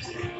Thursday.